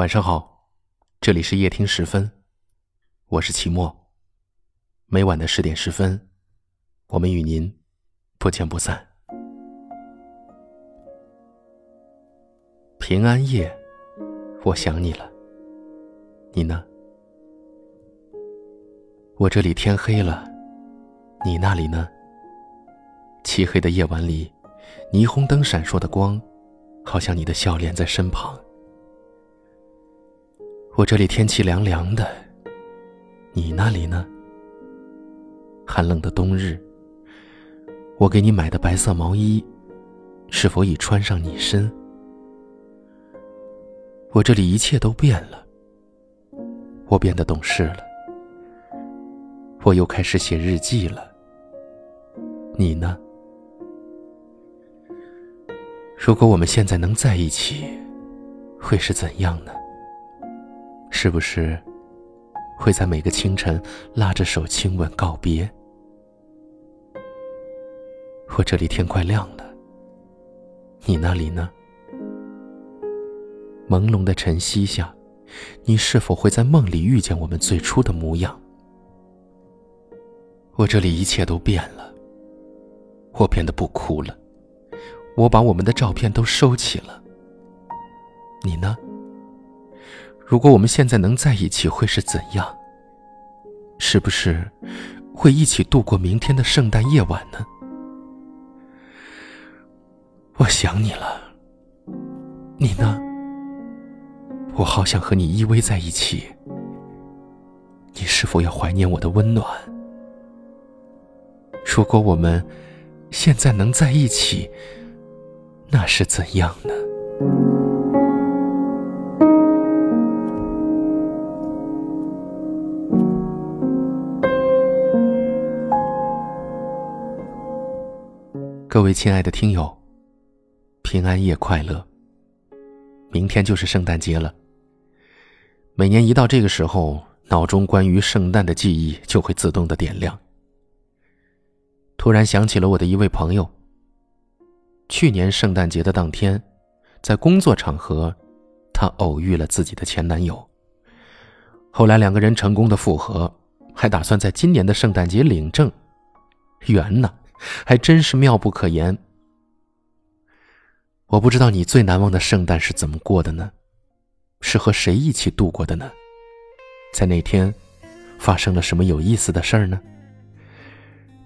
晚上好，这里是夜听十分，我是齐墨。每晚的十点十分，我们与您不见不散。平安夜，我想你了，你呢？我这里天黑了，你那里呢？漆黑的夜晚里，霓虹灯闪烁的光，好像你的笑脸在身旁。我这里天气凉凉的，你那里呢？寒冷的冬日，我给你买的白色毛衣，是否已穿上你身？我这里一切都变了，我变得懂事了。我又开始写日记了。你呢？如果我们现在能在一起，会是怎样呢？是不是会在每个清晨拉着手亲吻告别？我这里天快亮了，你那里呢？朦胧的晨曦下，你是否会在梦里遇见我们最初的模样？我这里一切都变了，我变得不哭了，我把我们的照片都收起了。你呢？如果我们现在能在一起，会是怎样？是不是会一起度过明天的圣诞夜晚呢？我想你了，你呢？我好想和你依偎在一起，你是否要怀念我的温暖？如果我们现在能在一起，那是怎样呢？各位亲爱的听友，平安夜快乐！明天就是圣诞节了。每年一到这个时候，脑中关于圣诞的记忆就会自动的点亮。突然想起了我的一位朋友。去年圣诞节的当天，在工作场合，她偶遇了自己的前男友。后来两个人成功的复合，还打算在今年的圣诞节领证，缘呢，还真是妙不可言。我不知道你最难忘的圣诞是怎么过的呢？是和谁一起度过的呢？在那天，发生了什么有意思的事儿呢？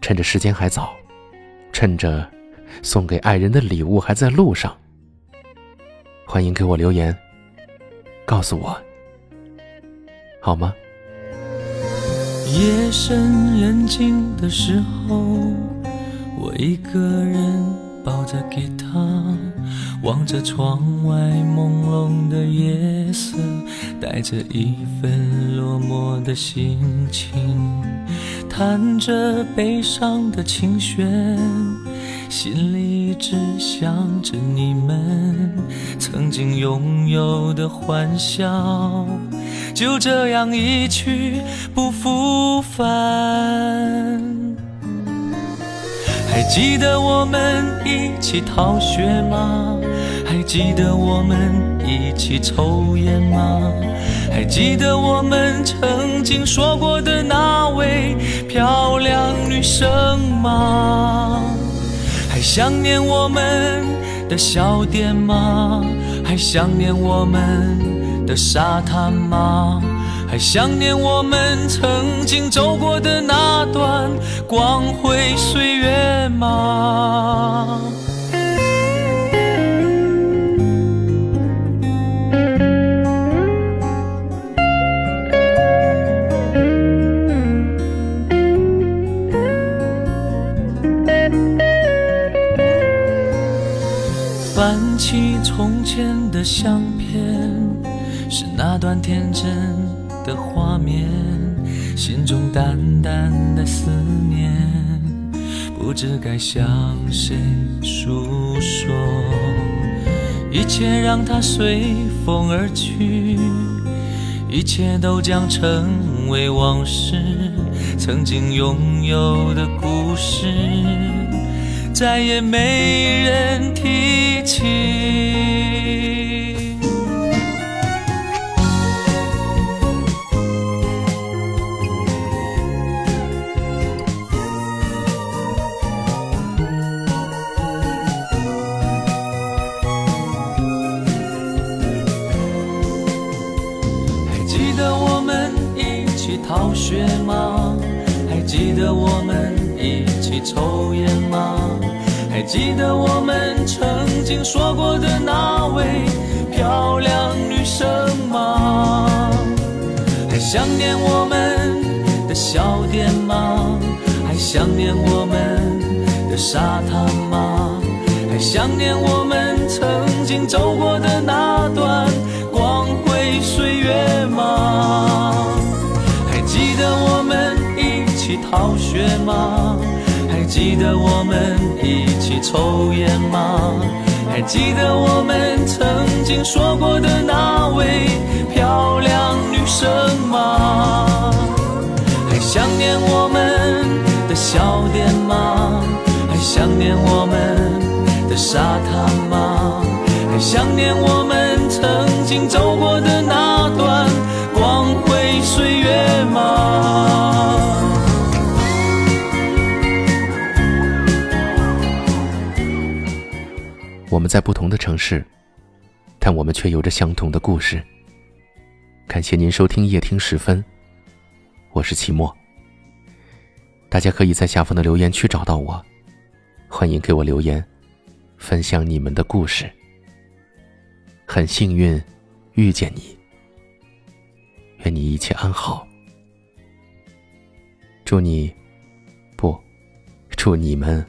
趁着时间还早，趁着送给爱人的礼物还在路上，欢迎给我留言，告诉我，好吗？夜深人静的时候，我一个人抱着吉他，望着窗外朦胧的夜色，带着一份落寞的心情。弹着悲伤的琴弦，心里只想着你们曾经拥有的欢笑，就这样一去不复返。还记得我们一起逃学吗？还记得我们一起抽烟吗？还记得我们曾经说过的那位漂亮女生吗？还想念我们的小店吗？还想念我们的沙滩吗？还想念我们曾经走过的那段光辉岁月吗？翻起从前的相片，是那段天真的画面，心中淡淡的思念，不知该向谁诉说。一切让它随风而去，一切都将成为往事，曾经拥有的故事。再也没人提起。记得我们一起逃学吗？还记得我们一起抽烟吗？还记得我们曾经说过的那位漂亮女生吗？还想念我们的小店吗？还想念我们的沙滩吗？还想念我们曾经走过的那段吗？还记得我们一起抽烟吗？还记得我们曾经说过的那位漂亮女生吗？还想念我们的小店吗？还想念我们的沙滩吗？还想念我们曾经走过的那段光辉岁月吗？我们在不同的城市，但我们却有着相同的故事。感谢您收听夜听时分，我是齐墨。大家可以在下方的留言区找到我，欢迎给我留言，分享你们的故事。很幸运遇见你，愿你一切安好。祝你，不，祝你们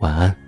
晚安。